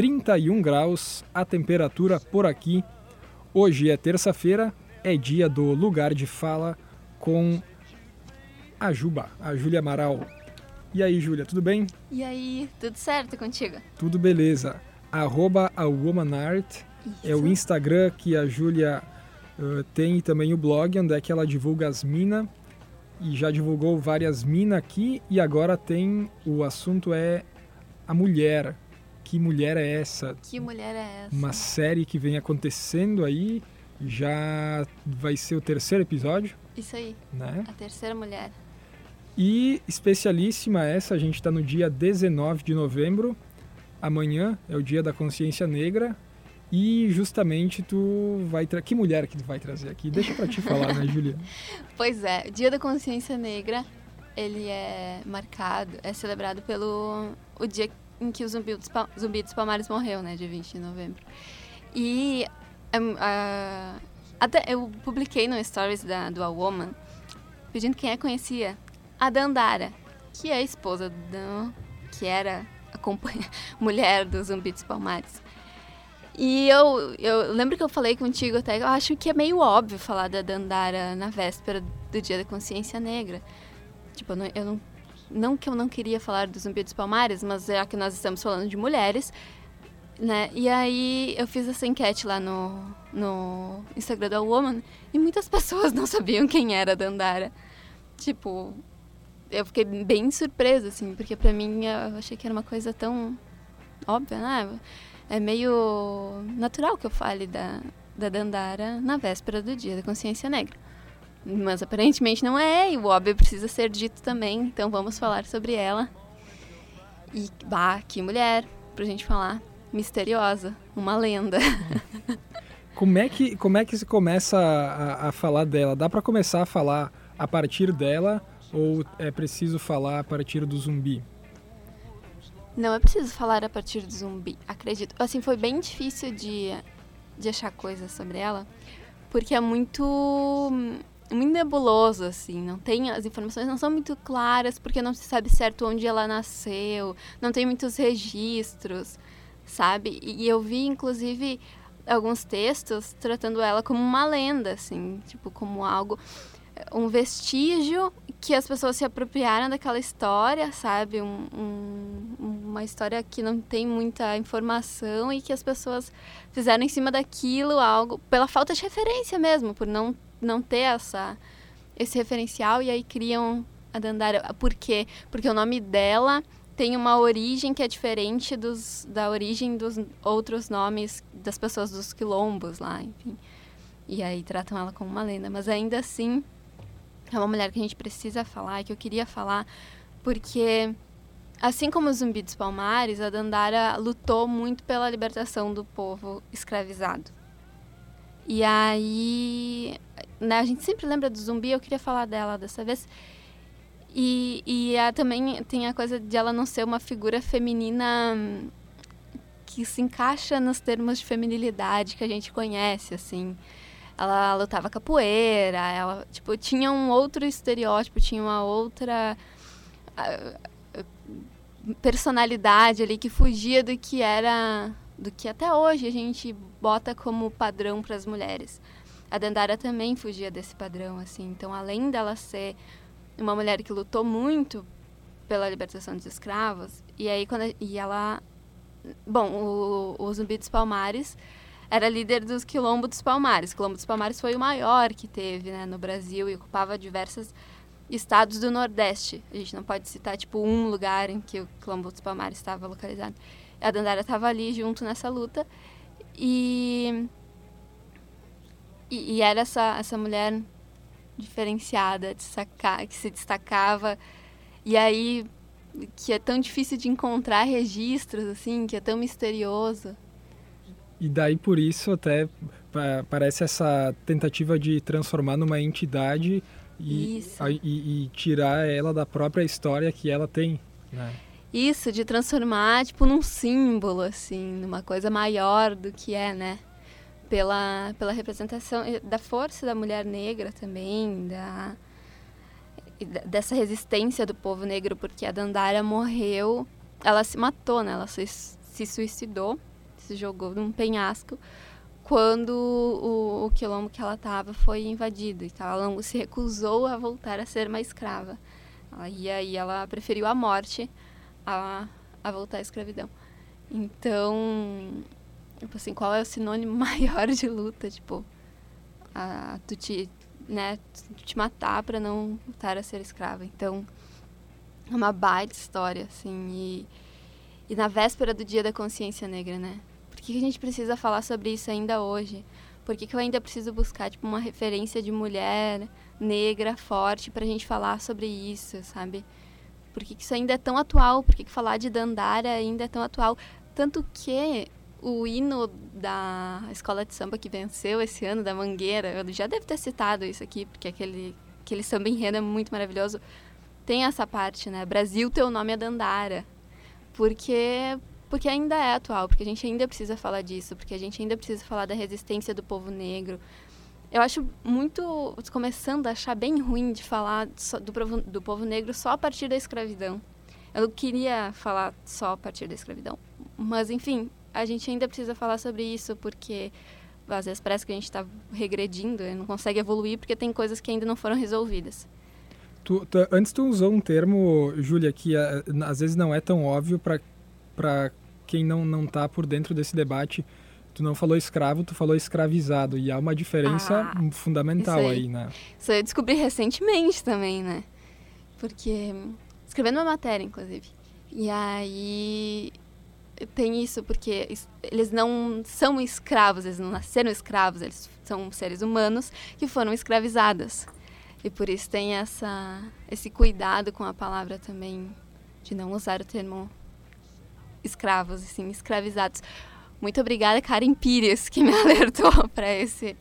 31 graus a temperatura por aqui. Hoje é terça-feira, é dia do lugar de fala com a Juba, a Júlia Amaral. E aí, Júlia, tudo bem? E aí, tudo certo contigo? Tudo beleza. Arroba a Womanart é o Instagram que a Júlia uh, tem e também o blog, onde é que ela divulga as minas. E já divulgou várias minas aqui e agora tem o assunto é a mulher. Que mulher é essa? Que mulher é essa? Uma série que vem acontecendo aí, já vai ser o terceiro episódio. Isso aí. Né? A terceira mulher. E especialíssima essa, a gente está no dia 19 de novembro. Amanhã é o dia da consciência negra. E justamente tu vai trazer. Que mulher que tu vai trazer aqui? Deixa para te falar, né, Julia? Pois é, o Dia da Consciência Negra, ele é marcado, é celebrado pelo o dia em que o Zumbi dos, Zumbi dos Palmares morreu, né, dia 20 de novembro. E uh, até eu publiquei no Stories da, do A Woman, pedindo quem é conhecia a Dandara, que é a esposa do, que era a mulher do Zumbi dos Palmares. E eu, eu lembro que eu falei contigo até, eu acho que é meio óbvio falar da Dandara na véspera do Dia da Consciência Negra. Tipo, eu não, eu não, não que eu não queria falar do Zumbi dos Palmares, mas já que nós estamos falando de mulheres, né? E aí eu fiz essa enquete lá no, no Instagram da Woman e muitas pessoas não sabiam quem era a Dandara. Tipo, eu fiquei bem surpresa, assim, porque pra mim eu achei que era uma coisa tão óbvia, né? É meio natural que eu fale da, da Dandara na véspera do Dia da Consciência Negra. Mas aparentemente não é, e o óbvio precisa ser dito também, então vamos falar sobre ela. E, bah, que mulher, pra gente falar. Misteriosa, uma lenda. Como é que, como é que se começa a, a falar dela? Dá para começar a falar a partir dela ou é preciso falar a partir do zumbi? Não é preciso falar a partir do zumbi, acredito. Assim, foi bem difícil de, de achar coisas sobre ela, porque é muito muito nebuloso, assim, não tem, as informações não são muito claras, porque não se sabe certo onde ela nasceu, não tem muitos registros, sabe? E eu vi, inclusive, alguns textos tratando ela como uma lenda, assim, tipo, como algo um vestígio que as pessoas se apropriaram daquela história, sabe? Um, um, uma história que não tem muita informação e que as pessoas fizeram em cima daquilo algo pela falta de referência mesmo, por não, não ter essa, esse referencial e aí criam a Dandara. Por quê? Porque o nome dela tem uma origem que é diferente dos, da origem dos outros nomes das pessoas dos quilombos lá, enfim. E aí tratam ela como uma lenda, mas ainda assim é uma mulher que a gente precisa falar, que eu queria falar, porque assim como o Zumbi dos Palmares, a Dandara lutou muito pela libertação do povo escravizado. E aí, né, a gente sempre lembra do Zumbi, eu queria falar dela dessa vez. E, e a, também tem a coisa de ela não ser uma figura feminina que se encaixa nos termos de feminilidade que a gente conhece, assim ela lutava capoeira, ela, tipo, tinha um outro estereótipo, tinha uma outra personalidade ali que fugia do que era, do que até hoje a gente bota como padrão para as mulheres. A Dandara também fugia desse padrão, assim. Então, além dela ser uma mulher que lutou muito pela libertação dos escravos, e aí quando e ela, bom, o, o Zumbi dos Palmares era líder dos Quilombo dos Palmares. O Quilombo dos Palmares foi o maior que teve né, no Brasil e ocupava diversos estados do Nordeste. A gente não pode citar, tipo, um lugar em que o Quilombo dos Palmares estava localizado. A Dandara estava ali junto nessa luta e, e, e, era essa, essa mulher diferenciada, que se destacava. E aí, que é tão difícil de encontrar registros, assim, que é tão misterioso. E daí por isso até parece essa tentativa de transformar numa entidade e, a, e, e, tirar ela da própria história que ela tem. Né? Isso, de transformar tipo num símbolo, assim, numa coisa maior do que é, né? Pela, pela representação da força da mulher negra também, da, dessa resistência do povo negro, porque a Dandara morreu, ela se matou, né? Ela se se suicidou, se jogou num penhasco quando o, o quilombo que ela estava foi invadido. Então ela se recusou a voltar a ser uma escrava. E aí ela preferiu a morte a, a voltar à escravidão. Então, tipo assim, qual é o sinônimo maior de luta? Tipo, a, tu te, né, te matar para não voltar a ser escrava. Então, é uma baita história, assim, e, e na véspera do Dia da Consciência Negra, né? Por que a gente precisa falar sobre isso ainda hoje? Por que, que eu ainda preciso buscar tipo, uma referência de mulher negra forte para a gente falar sobre isso, sabe? Por que, isso ainda é tão atual? Por que, que falar de Dandara ainda é tão atual? Tanto que o hino da escola de samba que venceu esse ano, da Mangueira, eu já devo ter citado isso aqui, porque aquele, aquele samba enredo é muito maravilhoso. Tem essa parte, né? Brasil, teu nome é Dandara. Porque, porque ainda é atual, porque a gente ainda precisa falar disso, porque a gente ainda precisa falar da resistência do povo negro. Eu acho muito, começando a achar bem ruim de falar do, povo, do povo negro só a partir da escravidão. Eu queria falar só a partir da escravidão. Mas, enfim, a gente ainda precisa falar sobre isso, porque às vezes parece que a gente está regredindo, não consegue evoluir, porque tem coisas que ainda não foram resolvidas. Tu, tu, antes tu usou um termo, Júlia, que eh, às vezes não é tão óbvio para quem não não está por dentro desse debate. Tu não falou escravo, tu falou escravizado. E há uma diferença ah, fundamental aí. aí, né? Isso eu descobri recentemente também, né? Porque escrevendo uma matéria, inclusive. E aí tem isso porque eles não são escravos, eles não nasceram escravos, eles são seres humanos que foram escravizados. E por isso tem essa, esse cuidado com a palavra também, de não usar o termo escravos, assim, escravizados. Muito obrigada, Karen Pires, que me alertou para esse,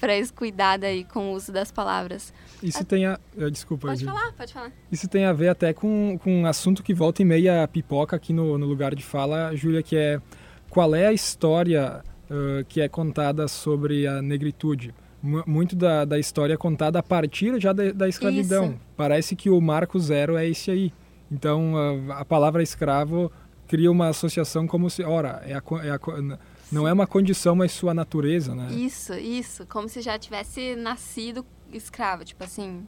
para esse cuidado aí com o uso das palavras. Isso tem a... Eh, desculpa. Pode falar, pode falar. Isso tem a ver até com, com um assunto que volta e meia pipoca aqui no, no lugar de fala, Júlia, que é qual é a história uh, que é contada sobre a negritude? muito da, da história contada a partir já da, da escravidão. Isso. Parece que o marco zero é esse aí. Então, a, a, palavra escravo cria uma associação como se, ora, é a, é a, não é uma condição, mas sua natureza, né? Isso, isso. Como se já tivesse nascido escravo, tipo assim.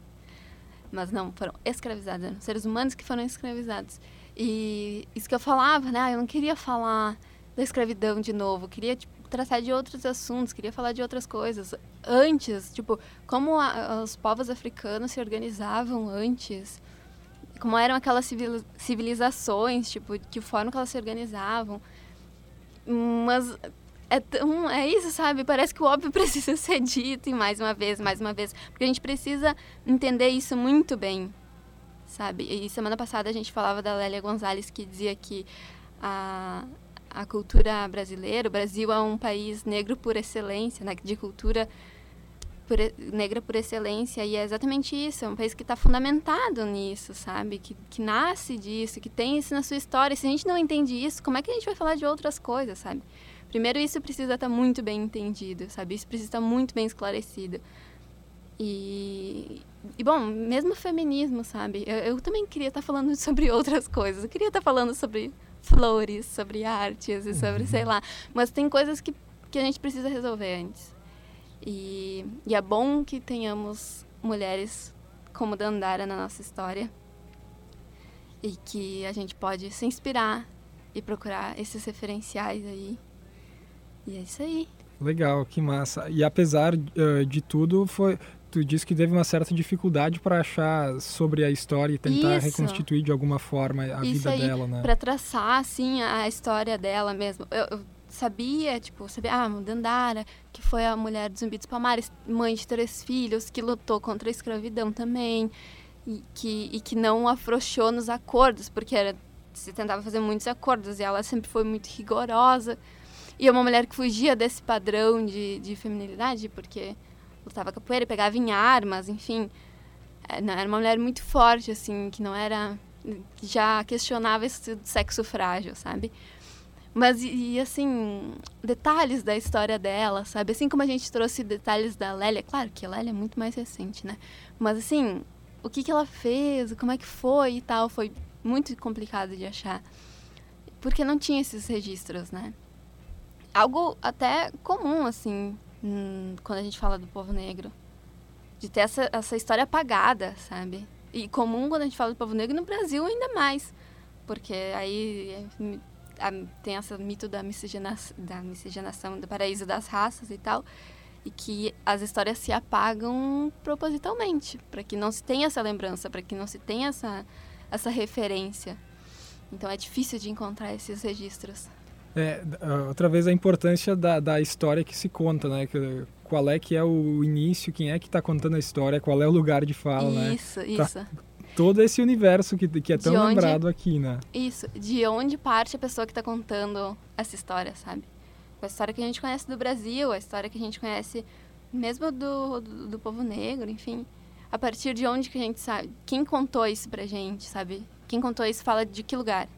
Mas não, foram escravizados, eram seres humanos que foram escravizados. E isso que eu falava, né? Eu não queria falar da escravidão de novo, eu queria tipo, tratar de outros assuntos, queria falar de outras coisas. Antes, tipo, como a, os povos africanos se organizavam antes, como eram aquelas civilizações, tipo, que forma que elas se organizavam. Mas é, tão, é isso, sabe? Parece que o óbvio precisa ser dito e mais uma vez, mais uma vez. Porque a gente precisa entender isso muito bem, sabe? E semana passada a gente falava da Lélia Gonzalez que dizia que a, a cultura brasileira. O Brasil é um país negro por excelência, né, de cultura por, negra por excelência, e é exatamente isso. É um país que está fundamentado nisso, sabe? Que, que nasce disso, que tem isso na sua história. Se a gente não entende isso, como é que a gente vai falar de outras coisas, sabe? Primeiro, isso precisa estar tá muito bem entendido, sabe? Isso precisa estar tá muito bem esclarecido. E, e, bom, mesmo o feminismo, sabe? Eu, eu também queria estar tá falando sobre outras coisas. Eu queria estar falando sobre flores, sobre artes e sobre, sei uhum. lá. Mas tem coisas que, que a gente precisa resolver antes. E, e é bom que tenhamos mulheres como Dandara na nossa história. E que a gente pode se inspirar e procurar esses referenciais aí. E é isso aí. Legal, que massa. E apesar uh, de tudo, foi, tu disse que teve uma certa dificuldade para achar sobre a história e tentar Isso. reconstituir de alguma forma a Isso vida aí, dela, né? Para traçar assim a história dela mesmo. Eu, eu, sabia, tipo, sabia, ah, Dandara, que foi a mulher do Zumbi dos Palmares, mãe de três filhos, que lutou contra a escravidão também, e que, e que não afrouxou nos acordos, porque era, se tentava fazer muitos acordos, e ela sempre foi muito rigorosa. E é uma mulher que fugia desse padrão de, de feminilidade, porque lutava capoeira, pegava em armas, enfim. É, era uma mulher muito forte, assim, que não era. já questionava esse sexo frágil, sabe? Mas, e, e, assim, detalhes da história dela, sabe? Assim como a gente trouxe detalhes da Lélia, claro que a Lélia é muito mais recente, né? Mas, assim, o que, que ela fez, como é que foi e tal, foi muito complicado de achar. porque não tinha esses registros, né? Algo até comum, assim, hum, quando a gente fala do povo negro. De ter essa, essa história apagada, sabe? E comum quando a gente fala do povo negro no Brasil ainda mais. Porque aí tem esse mito da, miscigena, da miscigenação do paraíso das raças e tal. E que as histórias se apagam propositalmente, para que não se tenha essa lembrança, para que não se tenha essa, essa referência. Então é difícil de encontrar esses registros. É, outra vez a importância da, da história que se conta, né? Qual é que é o início, quem é que está contando a história, qual é o lugar de fala, isso, né? Isso, isso. Todo esse universo que, que é tão onde, lembrado aqui, né? Isso, de onde parte a pessoa que está contando essa história, sabe? A história que a gente conhece do Brasil, a história que a gente conhece mesmo do, do, do povo negro, enfim. A partir de onde que a gente sabe? Quem contou isso pra gente, sabe? Quem contou isso fala de que lugar?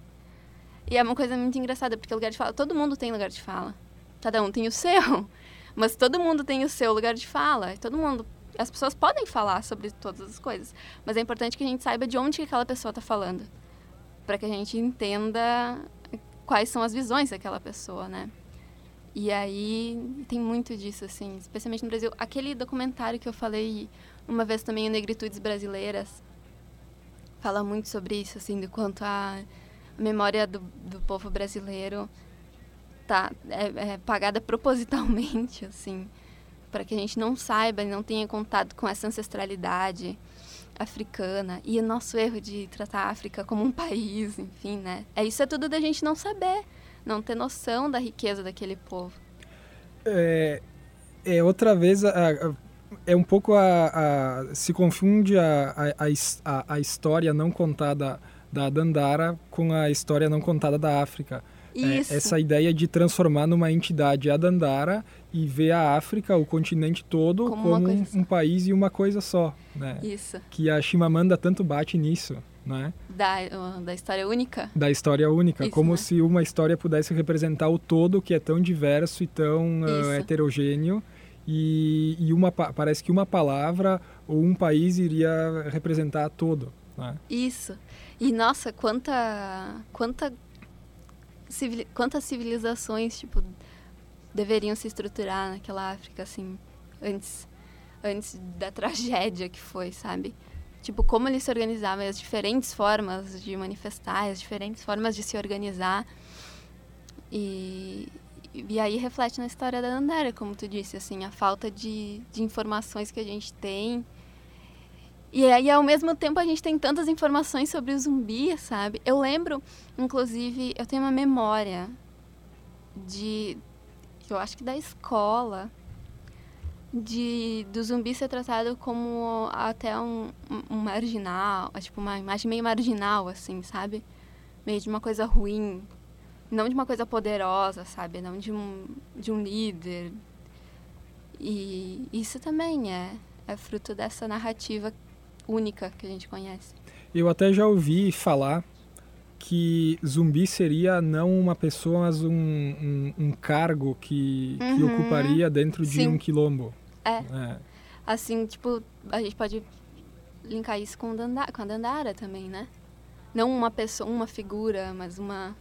E é uma coisa muito engraçada, porque lugar de fala, todo mundo tem lugar de fala. Cada um tem o seu. Mas todo mundo tem o seu lugar de fala. Todo mundo. As pessoas podem falar sobre todas as coisas. Mas é importante que a gente saiba de onde que aquela pessoa está falando. Para que a gente entenda quais são as visões daquela pessoa, né? E aí tem muito disso, assim, especialmente no Brasil. Aquele documentário que eu falei uma vez também, o Negritudes Brasileiras, fala muito sobre isso, assim, do quanto a memória do, do povo brasileiro tá é, é pagada propositalmente, assim, para que a gente não saiba e não tenha contato com essa ancestralidade africana e o nosso erro de tratar a África como um país, enfim, né? É isso é tudo da gente não saber, não ter noção da riqueza daquele povo. É, é outra vez a, a, é um pouco a, a se confunde a, a, a, história não contada da Dandara com a história não contada da África. É, essa ideia de transformar numa entidade a Dandara e ver a África, o continente todo, como, como um, um, país e uma coisa só. Né? Isso. Que a Chimamanda tanto bate nisso. Né? Da, da história única? Da história única. Isso, como né? se uma história pudesse representar o todo que é tão diverso e tão uh, heterogêneo. E, e uma, parece que uma palavra ou um país iria representar todo. Né? Isso. E nossa, quanta quanta civil, quantas civilizações tipo deveriam se estruturar naquela África assim antes antes da tragédia que foi, sabe? Tipo, como eles se organizavam, as diferentes formas de manifestar, as diferentes formas de se organizar. E, e aí reflete na história da Dandara, como tu disse, assim, a falta de, de informações que a gente tem e aí, ao mesmo tempo, a gente tem tantas informações sobre o zumbi, sabe? Eu lembro, inclusive, eu tenho uma memória de. Eu acho que da escola. De, do zumbi ser tratado como até um, um, marginal, tipo, uma imagem meio marginal, assim, sabe? Meio de uma coisa ruim. Não de uma coisa poderosa, sabe? Não de um, de um líder. E isso também é, é fruto dessa narrativa única que a gente conhece. Eu até já ouvi falar que zumbi seria não uma pessoa, mas um, um, um cargo que, uhum. que ocuparia dentro de Sim. um quilombo. É. é. Assim, tipo, a gente pode linkar isso com, Dandara, com a Dandara também, né? Não uma pessoa, uma figura, mas uma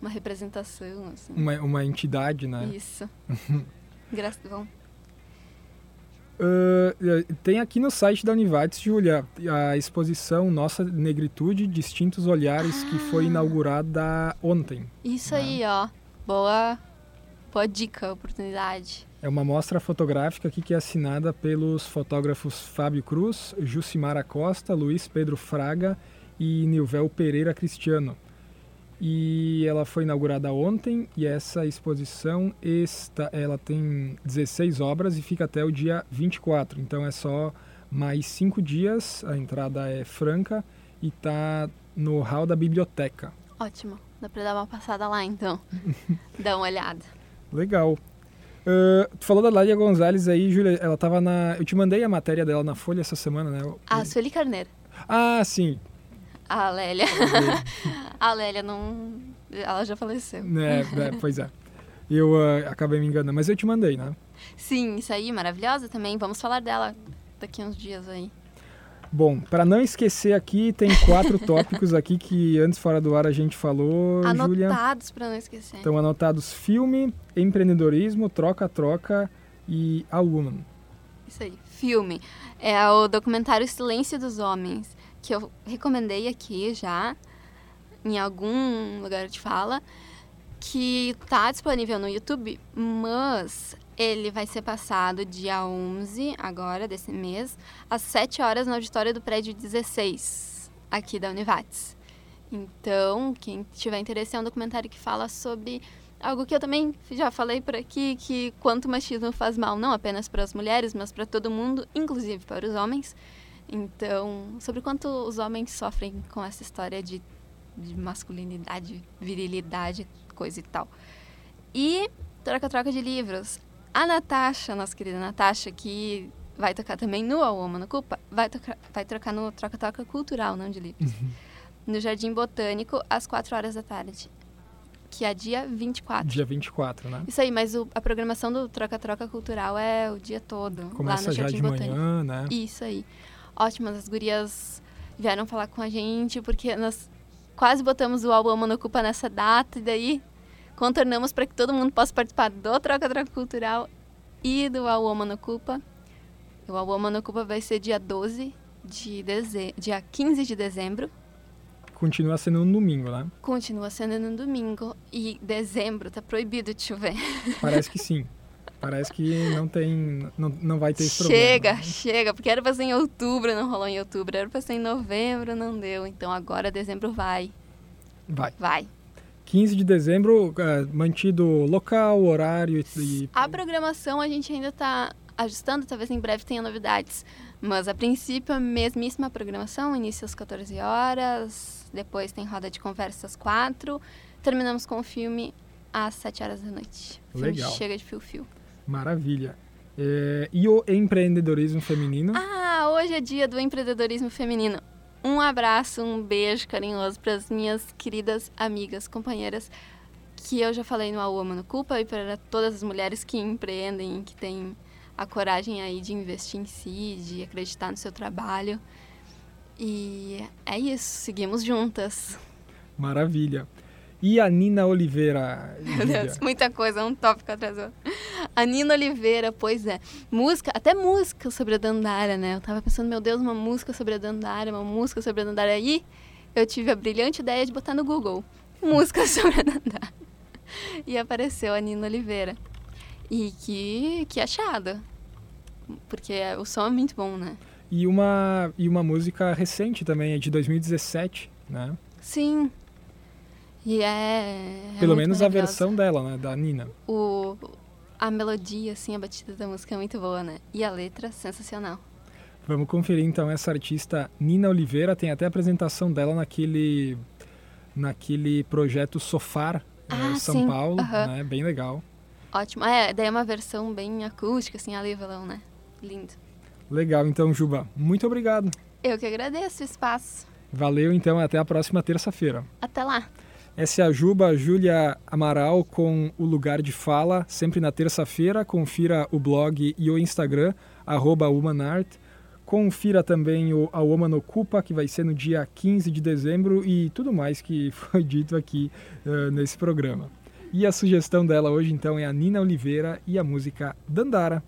uma representação, assim. Uma, uma entidade, né? Isso. Gratidão. Uh, tem aqui no site da Univates, Júlia, a exposição Nossa Negritude, Distintos Olhares, ah. que foi ah. inaugurada ontem. Isso né? aí, ó. Boa, boa dica, oportunidade. É uma mostra fotográfica aqui que é assinada pelos fotógrafos Fábio Cruz, Jucimara Costa, Luiz Pedro Fraga e Nilvel Pereira Cristiano e ela foi inaugurada ontem e essa exposição está, ela tem 16 obras e fica até o dia 24, então é só mais cinco dias, a entrada é franca e está no hall da biblioteca. Ótimo, dá para dar uma passada lá então, dá uma olhada. Legal. Uh, tu falou da Lália Gonzalez aí, Júlia, ela estava na... Eu te mandei a matéria dela na Folha essa semana, né? Ah, Sueli Carneiro. Ah, sim. A Lélia. a Lélia não. Ela já faleceu. É, é pois é. Eu uh, acabei me enganando, mas eu te mandei, né? Sim, isso aí, maravilhosa também. Vamos falar dela daqui uns dias aí. Bom, para não esquecer aqui, tem quatro tópicos aqui que antes fora do ar a gente falou, Júlia. Anotados para não esquecer. Estão anotados filme, empreendedorismo, troca-troca e a woman. Isso aí, filme. É o documentário Silêncio dos Homens, que eu recomendei aqui já, em algum lugar de fala, que está disponível no YouTube, mas ele vai ser passado dia 11, agora, desse mês, às 7 horas no auditório do prédio 16, aqui da Univates. Então, quem tiver interesse, é um documentário que fala sobre algo que eu também já falei por aqui, que quanto o machismo faz mal, não apenas para as mulheres, mas para todo mundo, inclusive para os homens. Então, sobre quanto os homens sofrem com essa história de, de masculinidade, virilidade, coisa e tal. E troca-troca de livros. A Natasha, nossa querida Natasha, que vai tocar também no A Woman Culpa, vai, tocar, vai trocar no Troca-Troca Cultural, não de livros. Uhum. No Jardim Botânico, às 4 horas da tarde. Que é dia 24. Dia 24, né? Isso aí, mas o, a programação do Troca-Troca Cultural é o dia todo. Começa lá no já Jardim de Botânico. manhã, né? Isso aí. Ótimas, as gurias vieram falar com a gente, porque nós quase botamos o álbum no Culpa nessa data, e daí contornamos para que todo mundo possa participar do Troca Troca Cultural e do All Woman Ocupa. O All Woman Ocupa vai ser dia 12 de dezembro, dia 15 de dezembro. Continua sendo no domingo, né? Continua sendo no domingo e dezembro tá proibido de chover. Parece que sim. Parece que não tem, não, não vai ter esse chega, problema. Chega, chega, porque era pra ser em outubro, não rolou em outubro. Era pra ser em novembro, não deu. Então agora dezembro vai. Vai. Vai. 15 de dezembro, uh, mantido local, horário e... A programação a gente ainda está ajustando, talvez em breve tenha novidades. Mas a princípio, a mesmíssima programação, início às 14 horas, depois tem roda de conversa às 4, terminamos com o filme às 7 horas da noite. O Legal. chega de fio-fio. Maravilha. É, e o empreendedorismo feminino? Ah, hoje é dia do empreendedorismo feminino. Um abraço, um beijo carinhoso para as minhas queridas amigas, companheiras, que eu já falei no A Woman no Culpa, e para todas as mulheres que empreendem, que têm a coragem aí de investir em si, de acreditar no seu trabalho. E é isso, seguimos juntas. Maravilha. E a Nina Oliveira? Meu Deus, muita coisa, um tópico atrás do outro. A Nina Oliveira, pois é. Música, até música sobre a Dandara, né? Eu tava pensando, meu Deus, uma música sobre a Dandara, uma música sobre a Dandara. Aí eu tive a brilhante ideia de botar no Google música sobre a Dandara. E apareceu a Nina Oliveira. E que, que achada. Porque o som é muito bom, né? E uma, e uma música recente também, é de 2017, né? Sim, e é. é Pelo menos a versão dela, né? Da Nina. O, a melodia, assim, a batida da música é muito boa, né? E a letra, sensacional. Vamos conferir então essa artista Nina Oliveira. Tem até a apresentação dela naquele, naquele projeto Sofar, ah, eh, São sim. Paulo, uhum. né? Bem legal. Ótimo. É, daí é uma versão bem acústica, assim, ali violão, né? Lindo. Legal, então, Juba. Muito obrigado. Eu que agradeço o espaço. Valeu, então. Até a próxima terça-feira. Até lá. Essa é a Juba Júlia Amaral com o Lugar de Fala, sempre na terça-feira. Confira o blog e o Instagram, arroba Humanart. Confira também o A Woman Ocupa, que vai ser no dia 15 de dezembro e tudo mais que foi dito aqui uh, nesse programa. E a sugestão dela hoje, então, é a Nina Oliveira e a música Dandara.